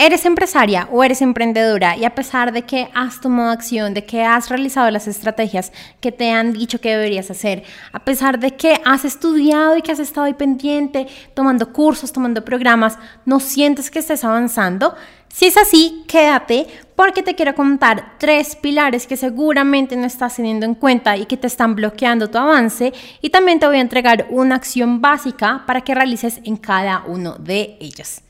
Eres empresaria o eres emprendedora y a pesar de que has tomado acción, de que has realizado las estrategias que te han dicho que deberías hacer, a pesar de que has estudiado y que has estado ahí pendiente, tomando cursos, tomando programas, no sientes que estés avanzando, si es así, quédate porque te quiero contar tres pilares que seguramente no estás teniendo en cuenta y que te están bloqueando tu avance. Y también te voy a entregar una acción básica para que realices en cada uno de ellos.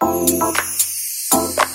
Oh, oh.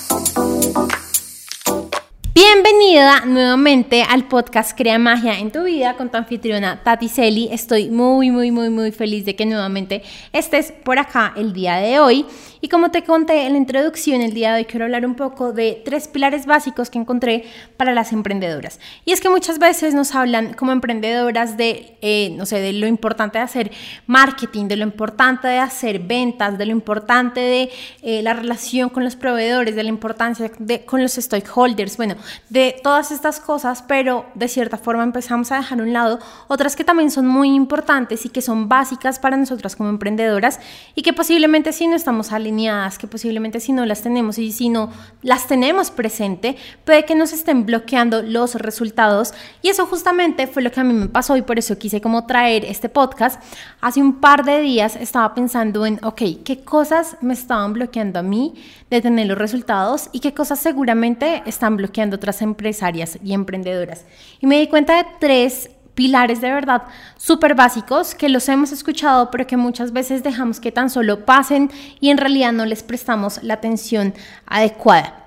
Bienvenida nuevamente al podcast Crea Magia en tu vida con tu anfitriona Tati Celi. Estoy muy, muy, muy, muy feliz de que nuevamente estés por acá el día de hoy. Y como te conté en la introducción, el día de hoy quiero hablar un poco de tres pilares básicos que encontré para las emprendedoras. Y es que muchas veces nos hablan como emprendedoras de, eh, no sé, de lo importante de hacer marketing, de lo importante de hacer ventas, de lo importante de eh, la relación con los proveedores, de la importancia de, con los stakeholders, bueno, de todas estas cosas, pero de cierta forma empezamos a dejar a un lado otras que también son muy importantes y que son básicas para nosotras como emprendedoras y que posiblemente si no estamos alineadas que posiblemente si no las tenemos y si no las tenemos presente, puede que nos estén bloqueando los resultados. Y eso justamente fue lo que a mí me pasó y por eso quise como traer este podcast. Hace un par de días estaba pensando en, ok, ¿qué cosas me estaban bloqueando a mí de tener los resultados y qué cosas seguramente están bloqueando otras empresarias y emprendedoras? Y me di cuenta de tres pilares de verdad súper básicos que los hemos escuchado, pero que muchas veces dejamos que tan solo pasen y en realidad no les prestamos la atención adecuada.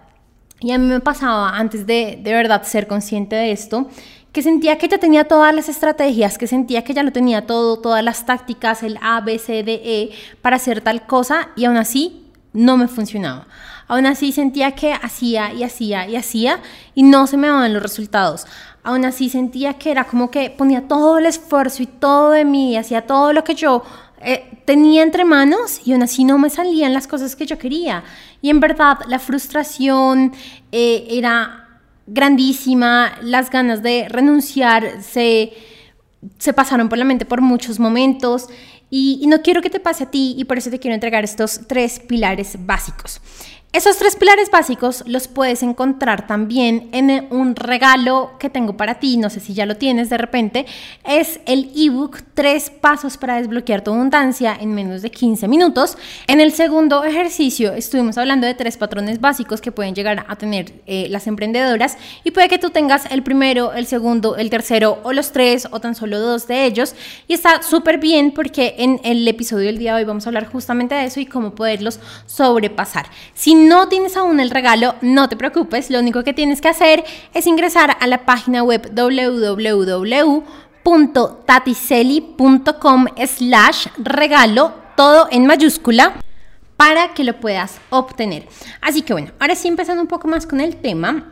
Y a mí me pasaba antes de de verdad ser consciente de esto, que sentía que ya tenía todas las estrategias, que sentía que ya lo tenía todo, todas las tácticas, el A, B, C, D, E para hacer tal cosa y aún así no me funcionaba. Aún así sentía que hacía y hacía y hacía y no se me daban los resultados aún así sentía que era como que ponía todo el esfuerzo y todo de mí, hacía todo lo que yo eh, tenía entre manos y aún así no me salían las cosas que yo quería. Y en verdad la frustración eh, era grandísima, las ganas de renunciar se, se pasaron por la mente por muchos momentos y, y no quiero que te pase a ti y por eso te quiero entregar estos tres pilares básicos. Esos tres pilares básicos los puedes encontrar también en un regalo que tengo para ti, no sé si ya lo tienes de repente, es el ebook Tres pasos para desbloquear tu abundancia en menos de 15 minutos. En el segundo ejercicio estuvimos hablando de tres patrones básicos que pueden llegar a tener eh, las emprendedoras y puede que tú tengas el primero, el segundo, el tercero o los tres o tan solo dos de ellos y está súper bien porque en el episodio del día de hoy vamos a hablar justamente de eso y cómo poderlos sobrepasar. Si no tienes aún el regalo, no te preocupes, lo único que tienes que hacer es ingresar a la página web www.taticeli.com slash regalo, todo en mayúscula, para que lo puedas obtener. Así que bueno, ahora sí empezando un poco más con el tema.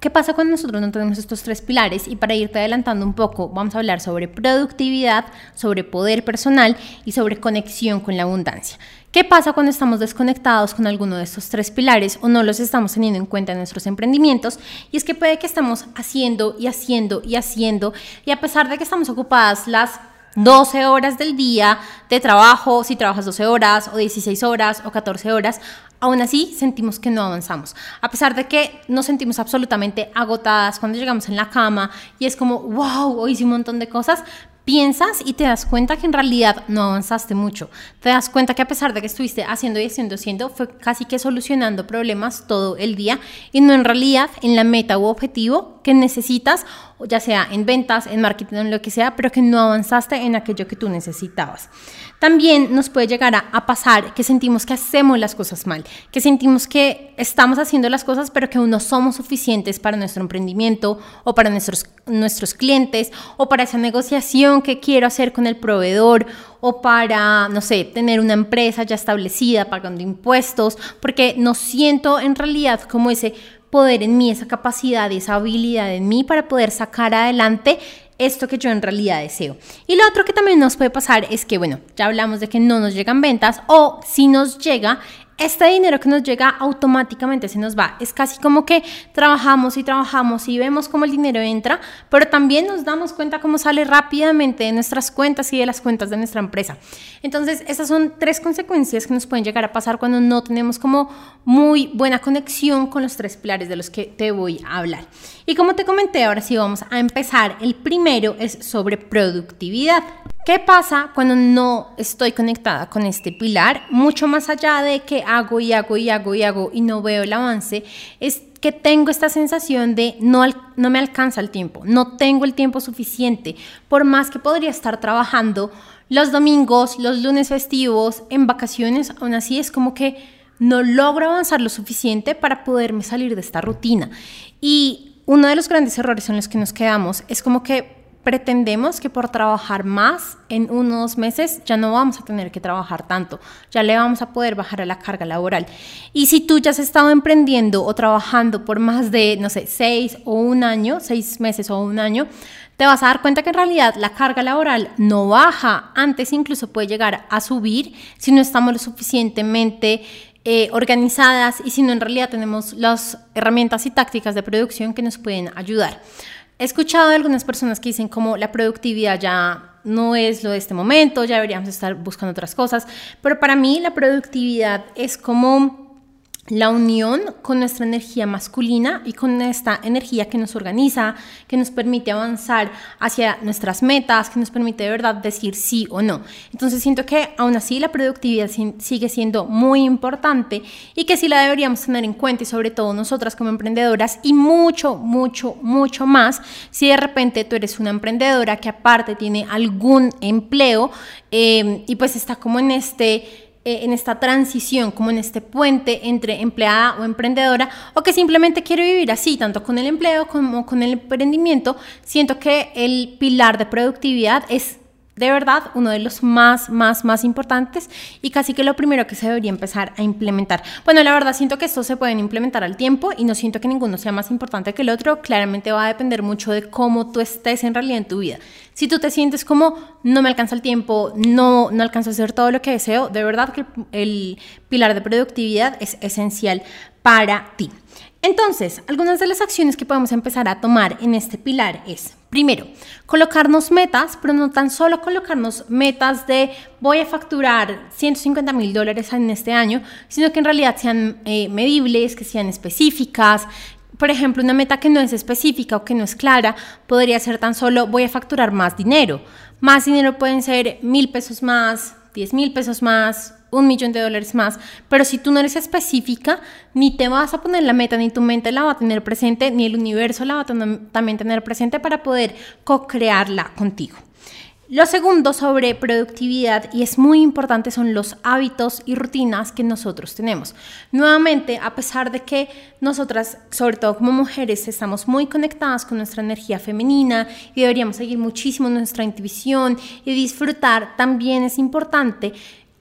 ¿Qué pasa cuando nosotros no tenemos estos tres pilares? Y para irte adelantando un poco, vamos a hablar sobre productividad, sobre poder personal y sobre conexión con la abundancia. ¿Qué pasa cuando estamos desconectados con alguno de estos tres pilares o no los estamos teniendo en cuenta en nuestros emprendimientos? Y es que puede que estamos haciendo y haciendo y haciendo y a pesar de que estamos ocupadas las 12 horas del día de trabajo, si trabajas 12 horas o 16 horas o 14 horas, aún así sentimos que no avanzamos. A pesar de que nos sentimos absolutamente agotadas cuando llegamos en la cama y es como, wow, hoy hice un montón de cosas, piensas y te das cuenta que en realidad no avanzaste mucho. Te das cuenta que a pesar de que estuviste haciendo y haciendo, haciendo, fue casi que solucionando problemas todo el día y no en realidad en la meta u objetivo que necesitas, ya sea en ventas, en marketing, en lo que sea, pero que no avanzaste en aquello que tú necesitabas. También nos puede llegar a, pasar que sentimos que hacemos las cosas mal, que sentimos que estamos haciendo las cosas pero que aún no somos suficientes para nuestro emprendimiento o para nuestros, nuestros clientes o para esa negociación que quiero hacer con el proveedor o para, no sé, tener una empresa ya establecida pagando impuestos, porque no siento en realidad como ese poder en mí, esa capacidad, esa habilidad en mí para poder sacar adelante esto que yo en realidad deseo. Y lo otro que también nos puede pasar es que, bueno, ya hablamos de que no nos llegan ventas o si nos llega este dinero que nos llega automáticamente se nos va. Es casi como que trabajamos y trabajamos y vemos cómo el dinero entra, pero también nos damos cuenta cómo sale rápidamente de nuestras cuentas y de las cuentas de nuestra empresa. Entonces, esas son tres consecuencias que nos pueden llegar a pasar cuando no tenemos como muy buena conexión con los tres pilares de los que te voy a hablar. Y como te comenté, ahora sí vamos a empezar. El primero es sobre productividad. ¿Qué pasa cuando no estoy conectada con este pilar? Mucho más allá de que hago y hago y hago y hago y no veo el avance, es que tengo esta sensación de no, no me alcanza el tiempo, no tengo el tiempo suficiente, por más que podría estar trabajando los domingos, los lunes festivos, en vacaciones, aún así es como que no logro avanzar lo suficiente para poderme salir de esta rutina. Y uno de los grandes errores en los que nos quedamos es como que pretendemos que por trabajar más en unos meses ya no vamos a tener que trabajar tanto, ya le vamos a poder bajar a la carga laboral. Y si tú ya has estado emprendiendo o trabajando por más de, no sé, seis o un año, seis meses o un año, te vas a dar cuenta que en realidad la carga laboral no baja, antes incluso puede llegar a subir si no estamos lo suficientemente eh, organizadas y si no en realidad tenemos las herramientas y tácticas de producción que nos pueden ayudar. He escuchado de algunas personas que dicen como la productividad ya no es lo de este momento, ya deberíamos estar buscando otras cosas, pero para mí la productividad es como la unión con nuestra energía masculina y con esta energía que nos organiza, que nos permite avanzar hacia nuestras metas, que nos permite de verdad decir sí o no. Entonces siento que aún así la productividad sigue siendo muy importante y que sí la deberíamos tener en cuenta y sobre todo nosotras como emprendedoras y mucho, mucho, mucho más si de repente tú eres una emprendedora que aparte tiene algún empleo eh, y pues está como en este eh, en esta transición, como en este puente entre empleada o emprendedora, o que simplemente quiere vivir así, tanto con el empleo como con el emprendimiento, siento que el pilar de productividad es de verdad uno de los más, más, más importantes y casi que lo primero que se debería empezar a implementar. Bueno, la verdad siento que estos se pueden implementar al tiempo y no siento que ninguno sea más importante que el otro. Claramente va a depender mucho de cómo tú estés en realidad en tu vida. Si tú te sientes como no me alcanza el tiempo, no, no alcanzo a hacer todo lo que deseo, de verdad que el pilar de productividad es esencial para ti. Entonces, algunas de las acciones que podemos empezar a tomar en este pilar es, primero, colocarnos metas, pero no tan solo colocarnos metas de voy a facturar 150 mil dólares en este año, sino que en realidad sean eh, medibles, que sean específicas. Por ejemplo, una meta que no es específica o que no es clara podría ser tan solo voy a facturar más dinero. Más dinero pueden ser mil pesos más, 10 mil pesos más, un millón de dólares más, pero si tú no eres específica, ni te vas a poner la meta, ni tu mente la va a tener presente, ni el universo la va a también tener presente para poder co-crearla contigo. Lo segundo sobre productividad, y es muy importante, son los hábitos y rutinas que nosotros tenemos. Nuevamente, a pesar de que nosotras, sobre todo como mujeres, estamos muy conectadas con nuestra energía femenina y deberíamos seguir muchísimo nuestra intuición y disfrutar, también es importante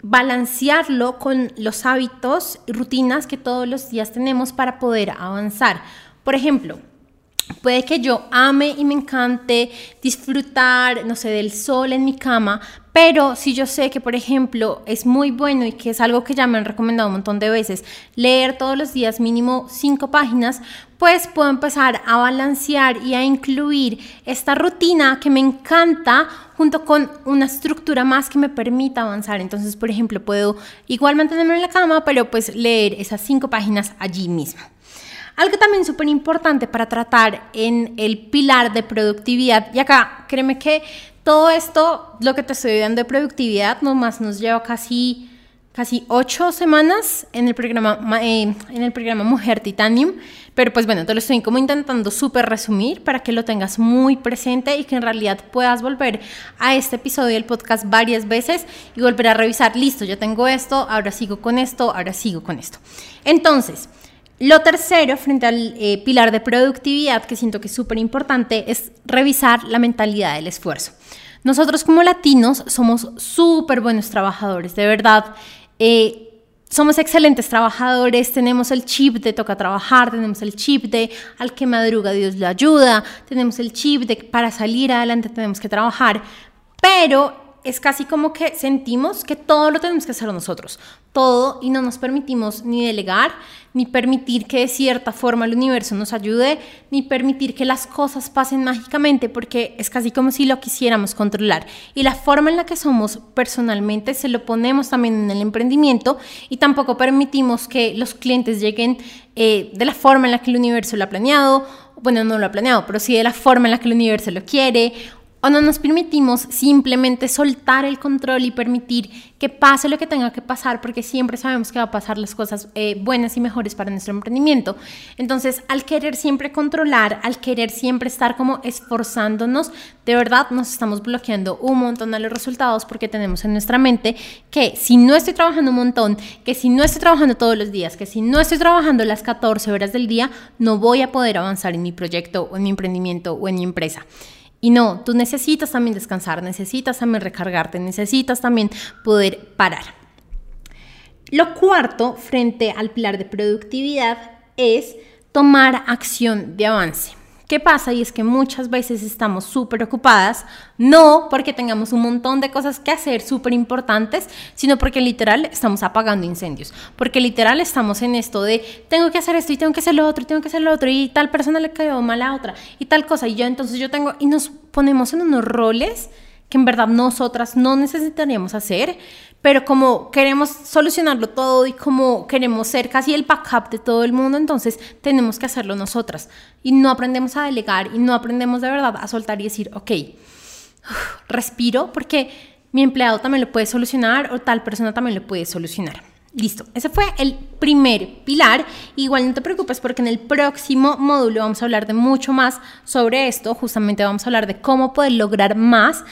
balancearlo con los hábitos y rutinas que todos los días tenemos para poder avanzar. Por ejemplo, Puede que yo ame y me encante disfrutar, no sé, del sol en mi cama, pero si yo sé que, por ejemplo, es muy bueno y que es algo que ya me han recomendado un montón de veces, leer todos los días mínimo cinco páginas, pues puedo empezar a balancear y a incluir esta rutina que me encanta junto con una estructura más que me permita avanzar. Entonces, por ejemplo, puedo igual mantenerme en la cama, pero pues leer esas cinco páginas allí mismo. Algo también súper importante para tratar en el pilar de productividad, y acá créeme que todo esto, lo que te estoy dando de productividad, nomás nos lleva casi, casi ocho semanas en el, programa, eh, en el programa Mujer Titanium, pero pues bueno, te lo estoy como intentando súper resumir para que lo tengas muy presente y que en realidad puedas volver a este episodio del podcast varias veces y volver a revisar, listo, ya tengo esto, ahora sigo con esto, ahora sigo con esto. Entonces, lo tercero, frente al eh, pilar de productividad, que siento que es súper importante, es revisar la mentalidad del esfuerzo. Nosotros como latinos somos súper buenos trabajadores, de verdad. Eh, somos excelentes trabajadores, tenemos el chip de toca trabajar, tenemos el chip de al que madruga Dios le ayuda, tenemos el chip de para salir adelante tenemos que trabajar, pero es casi como que sentimos que todo lo tenemos que hacer nosotros, todo, y no nos permitimos ni delegar, ni permitir que de cierta forma el universo nos ayude, ni permitir que las cosas pasen mágicamente, porque es casi como si lo quisiéramos controlar. Y la forma en la que somos personalmente se lo ponemos también en el emprendimiento y tampoco permitimos que los clientes lleguen eh, de la forma en la que el universo lo ha planeado, bueno, no lo ha planeado, pero sí de la forma en la que el universo lo quiere o no nos permitimos simplemente soltar el control y permitir que pase lo que tenga que pasar, porque siempre sabemos que va a pasar las cosas eh, buenas y mejores para nuestro emprendimiento. Entonces, al querer siempre controlar, al querer siempre estar como esforzándonos, de verdad nos estamos bloqueando un montón de los resultados porque tenemos en nuestra mente que si no estoy trabajando un montón, que si no estoy trabajando todos los días, que si no estoy trabajando las 14 horas del día, no voy a poder avanzar en mi proyecto o en mi emprendimiento o en mi empresa. Y no, tú necesitas también descansar, necesitas también recargarte, necesitas también poder parar. Lo cuarto, frente al pilar de productividad, es tomar acción de avance. ¿Qué pasa? Y es que muchas veces estamos súper ocupadas, no porque tengamos un montón de cosas que hacer súper importantes, sino porque literal estamos apagando incendios, porque literal estamos en esto de tengo que hacer esto y tengo que hacer lo otro y tengo que hacer lo otro y tal persona le cayó mal a otra y tal cosa y yo entonces yo tengo y nos ponemos en unos roles que en verdad nosotras no necesitaríamos hacer, pero como queremos solucionarlo todo y como queremos ser casi el backup de todo el mundo, entonces tenemos que hacerlo nosotras. Y no aprendemos a delegar y no aprendemos de verdad a soltar y decir, ok, respiro porque mi empleado también lo puede solucionar o tal persona también lo puede solucionar. Listo, ese fue el primer pilar. Igual no te preocupes porque en el próximo módulo vamos a hablar de mucho más sobre esto. Justamente vamos a hablar de cómo poder lograr más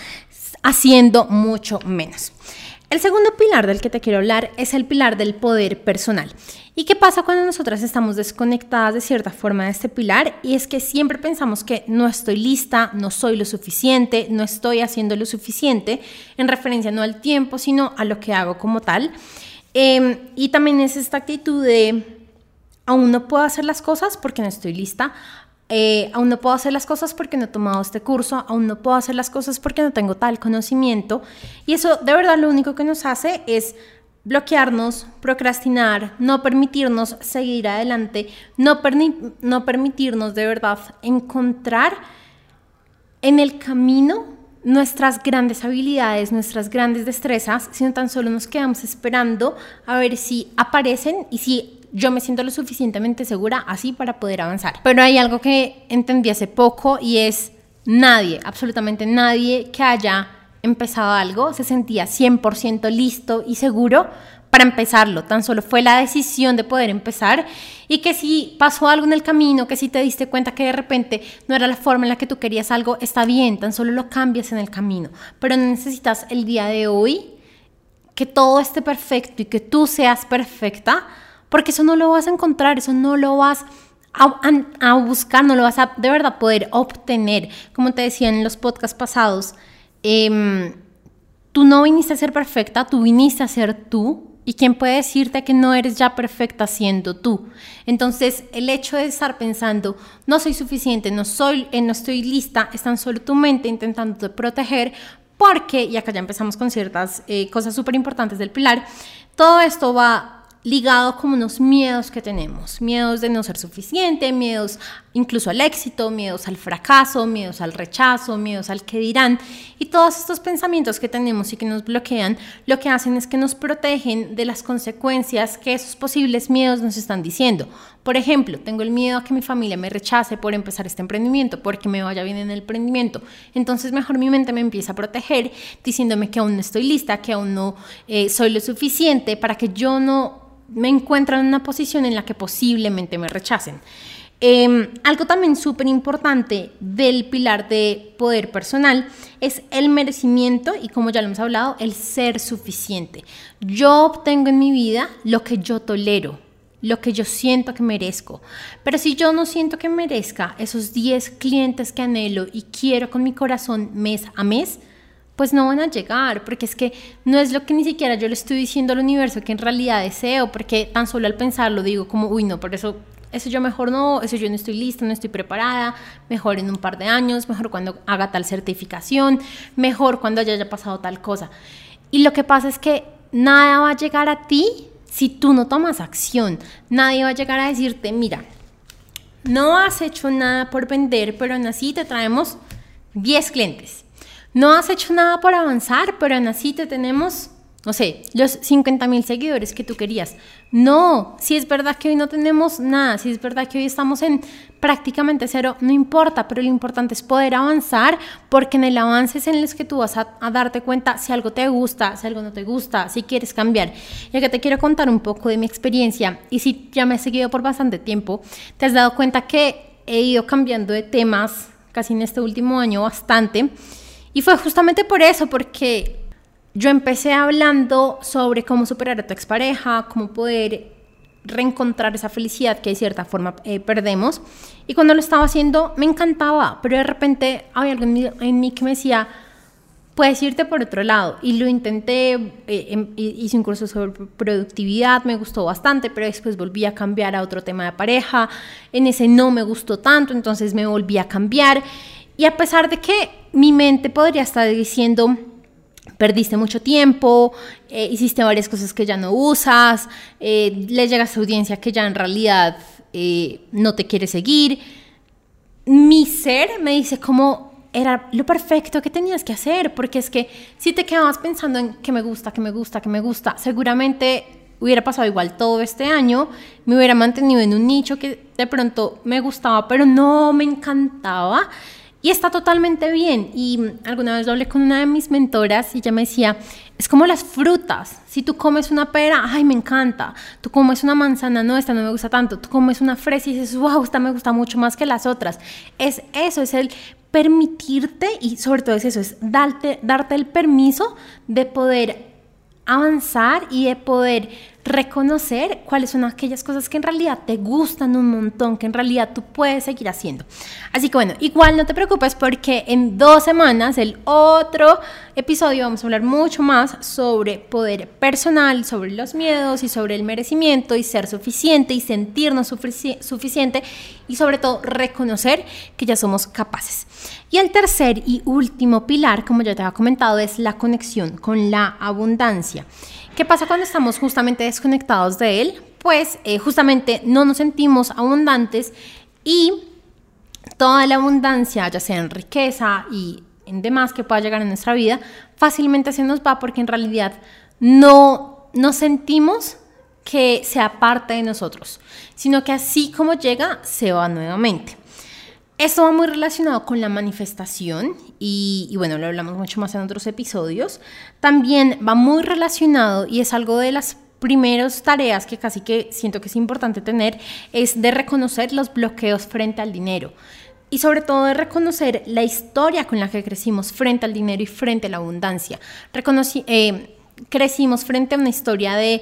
haciendo mucho menos. El segundo pilar del que te quiero hablar es el pilar del poder personal. ¿Y qué pasa cuando nosotras estamos desconectadas de cierta forma de este pilar? Y es que siempre pensamos que no estoy lista, no soy lo suficiente, no estoy haciendo lo suficiente, en referencia no al tiempo, sino a lo que hago como tal. Em, y también es esta actitud de, aún no puedo hacer las cosas porque no estoy lista, eh, aún no puedo hacer las cosas porque no he tomado este curso, aún no puedo hacer las cosas porque no tengo tal conocimiento. Y eso de verdad lo único que nos hace es bloquearnos, procrastinar, no permitirnos seguir adelante, no, no permitirnos de verdad encontrar en el camino nuestras grandes habilidades, nuestras grandes destrezas, sino tan solo nos quedamos esperando a ver si aparecen y si yo me siento lo suficientemente segura así para poder avanzar. Pero hay algo que entendí hace poco y es nadie, absolutamente nadie que haya empezado algo se sentía 100% listo y seguro para empezarlo, tan solo fue la decisión de poder empezar y que si pasó algo en el camino, que si te diste cuenta que de repente no era la forma en la que tú querías algo, está bien, tan solo lo cambias en el camino, pero necesitas el día de hoy que todo esté perfecto y que tú seas perfecta porque eso no lo vas a encontrar, eso no lo vas a, buscar, no lo vas a de verdad poder obtener. Como te decía en los podcasts pasados, em, tú no viniste a ser perfecta, tú viniste a ser tú. ¿Y quién puede decirte que no eres ya perfecta siendo tú? Entonces, el hecho de estar pensando, no soy suficiente, no, soy, eh, no estoy lista, es tan solo tu mente intentando proteger, porque, y acá ya empezamos con ciertas eh, cosas súper importantes del pilar, todo esto va ligado como unos miedos que tenemos, miedos de no ser suficiente, miedos incluso al éxito, miedos al fracaso, miedos al rechazo, miedos al que dirán. Y todos estos pensamientos que tenemos y que nos bloquean, lo que hacen es que nos protegen de las consecuencias que esos posibles miedos nos están diciendo. Por ejemplo, tengo el miedo a que mi familia me rechace por empezar este emprendimiento, porque me vaya bien en el emprendimiento. Entonces mejor mi mente me empieza a proteger diciéndome que aún no estoy lista, que aún no eh, soy lo suficiente para que yo no me encuentro en una posición en la que posiblemente me rechacen. Em, algo también súper importante del pilar de poder personal es el merecimiento y como ya lo hemos hablado, el ser suficiente. Yo obtengo en mi vida lo que yo tolero, lo que yo siento que merezco. Pero si yo no siento que merezca esos 10 clientes que anhelo y quiero con mi corazón mes a mes, pues no van a llegar, porque es que no es lo que ni siquiera yo le estoy diciendo al universo que en realidad deseo, porque tan solo al pensarlo digo como, uy, no, por eso eso yo mejor no, eso yo no estoy lista, no estoy preparada, mejor en un par de años, mejor cuando haga tal certificación, mejor cuando haya pasado tal cosa. Y lo que pasa es que nada va a llegar a ti si tú no tomas acción. Nadie va a llegar a decirte, mira, no has hecho nada por vender, pero aún así te traemos 10 clientes. No has hecho nada por avanzar, pero aún así te tenemos no sé, los 50 mil seguidores que tú querías. No, si es verdad que hoy no tenemos nada, si es verdad que hoy estamos en prácticamente cero, no importa, pero lo importante es poder avanzar porque en el avance es en el que tú vas a, darte cuenta si algo te gusta, si algo no te gusta, si quieres cambiar. Ya que te quiero contar un poco de mi experiencia y si ya me he seguido por bastante tiempo, te has dado cuenta que he ido cambiando de temas casi en este último año bastante. Y fue justamente por eso, porque yo empecé hablando sobre cómo superar a tu expareja, cómo poder reencontrar esa felicidad que de cierta forma eh, perdemos. Y cuando lo estaba haciendo me encantaba, pero de repente había algo en mí, que me decía, puedes irte por otro lado. Y lo intenté, eh, em, hice un curso sobre productividad, me gustó bastante, pero después volví a cambiar a otro tema de pareja. En ese no me gustó tanto, entonces me volví a cambiar. Y a pesar de que mi mente podría estar diciendo, perdiste mucho tiempo, eh, hiciste varias cosas que ya no usas, eh, le llegas a audiencia que ya en realidad eh, no te quiere seguir. Mi ser me dice cómo era lo perfecto que tenías que hacer, porque es que si te quedabas pensando en que me gusta, que me gusta, que me gusta, seguramente hubiera pasado igual todo este año, me hubiera mantenido en un nicho que de pronto me gustaba, pero no me encantaba y está totalmente bien. Y alguna vez lo hablé con una de mis mentoras y ella me decía, es como las frutas. Si tú comes una pera, ay, me encanta. Tú comes una manzana, no, esta no me gusta tanto. Tú comes una fresa y dices, wow, esta me gusta mucho más que las otras. Es eso, es el permitirte y sobre todo es eso, es darte, darte el permiso de poder avanzar y de poder reconocer cuáles son aquellas cosas que en realidad te gustan un montón, que en realidad tú puedes seguir haciendo. Así que bueno, igual no te preocupes porque en dos semanas, el otro episodio, vamos a hablar mucho más sobre poder personal, sobre los miedos y sobre el merecimiento y ser suficiente y sentirnos suficiente y sobre todo reconocer que ya somos capaces. Y el tercer y último pilar, como ya te había comentado, es la conexión con la abundancia. ¿Qué pasa cuando estamos justamente desconectados de él? Pues eh, justamente no nos sentimos abundantes y toda la abundancia, ya sea en riqueza y en demás que pueda llegar en nuestra vida, fácilmente se nos va porque en realidad no nos sentimos que sea parte de nosotros, sino que así como llega, se va nuevamente. Esto va muy relacionado con la manifestación y, bueno, lo hablamos mucho más en otros episodios. También va muy relacionado y es algo de las primeras tareas que casi que siento que es importante tener, es de reconocer los bloqueos frente al dinero y sobre todo de reconocer la historia con la que crecimos frente al dinero y frente a la abundancia. Reconocí, eh, crecimos frente a una historia de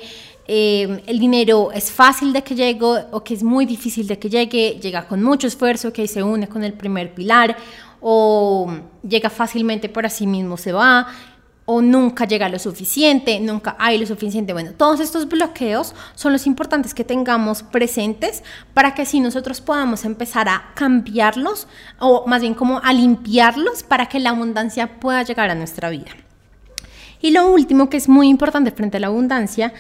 eh, el dinero es fácil de que llegue o que es muy difícil de que llegue, llega con mucho esfuerzo, que se une con el primer pilar, o llega fácilmente por así mismo se va, o nunca llega lo suficiente, nunca hay lo suficiente. Bueno, todos estos bloqueos son los importantes que tengamos presentes para que así nosotros podamos empezar a cambiarlos, o más bien como a limpiarlos para que la abundancia pueda llegar a nuestra vida. Y lo último que es muy importante frente a la abundancia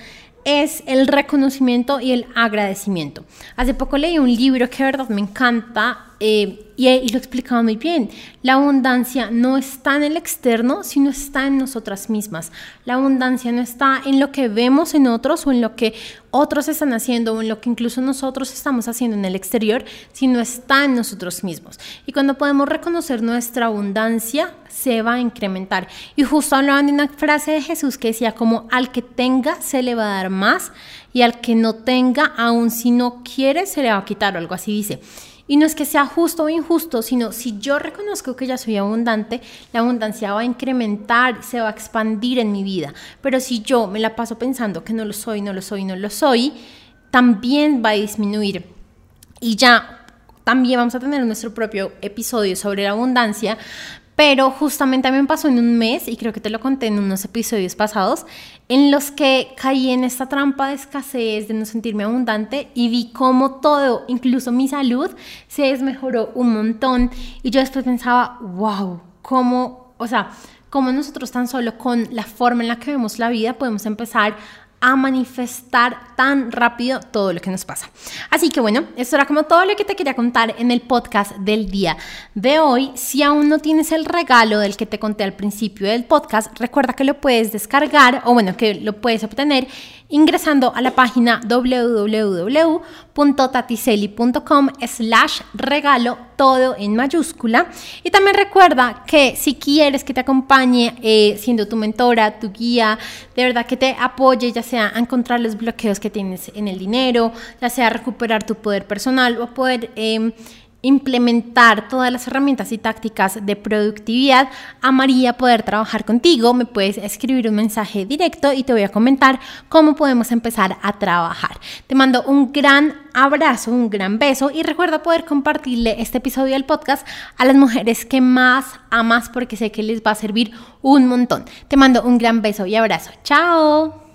es el reconocimiento y el agradecimiento. Hace poco leí un libro que verdad me encanta eh, y, lo explicaba muy bien. La abundancia no está en el externo, sino está en nosotras mismas. La abundancia no está en lo que vemos en otros o en lo que otros están haciendo o en lo que incluso nosotros estamos haciendo en el exterior, sino está en nosotros mismos. Y cuando podemos reconocer nuestra abundancia, se va a incrementar. Y justo hablaban de una frase de Jesús que decía como al que tenga se le va a dar más y al que no tenga, aun si no quiere, se le va a quitar o algo así dice. Y no es que sea justo o injusto, sino si yo reconozco que ya soy abundante, la abundancia va a incrementar, se va a expandir en mi vida. Pero si yo me la paso pensando que no lo soy, no lo soy, no lo soy, también va a disminuir. Y ya también vamos a tener nuestro propio episodio sobre la abundancia, pero justamente a mí me pasó en un mes, y creo que te lo conté en unos episodios pasados, en los que caí en esta trampa de escasez, de no sentirme abundante y vi cómo todo, incluso mi salud, se desmejoró un montón. Y yo después pensaba, wow, cómo, o sea, cómo nosotros tan solo con la forma en la que vemos la vida podemos empezar a manifestar tan rápido todo lo que nos pasa. Así que bueno, esto era como todo lo que te quería contar en el podcast del día de hoy. Si aún no tienes el regalo del que te conté al principio del podcast, recuerda que lo puedes descargar o bueno, que lo puedes obtener ingresando a la página www.tatiseli.com slash regalo todo en mayúscula. Y también recuerda que si quieres que te acompañe eh, siendo tu mentora, tu guía, de verdad que te apoye ya sea a encontrar los bloqueos que tienes en el dinero, ya sea recuperar tu poder personal o poder... Eh, implementar todas las herramientas y tácticas de productividad, amaría poder trabajar contigo. Me puedes escribir un mensaje directo y te voy a comentar cómo podemos empezar a trabajar. Te mando un gran abrazo, un gran beso y recuerda poder compartirle este episodio del podcast a las mujeres que más amas porque sé que les va a servir un montón. Te mando un gran beso y abrazo. Chao.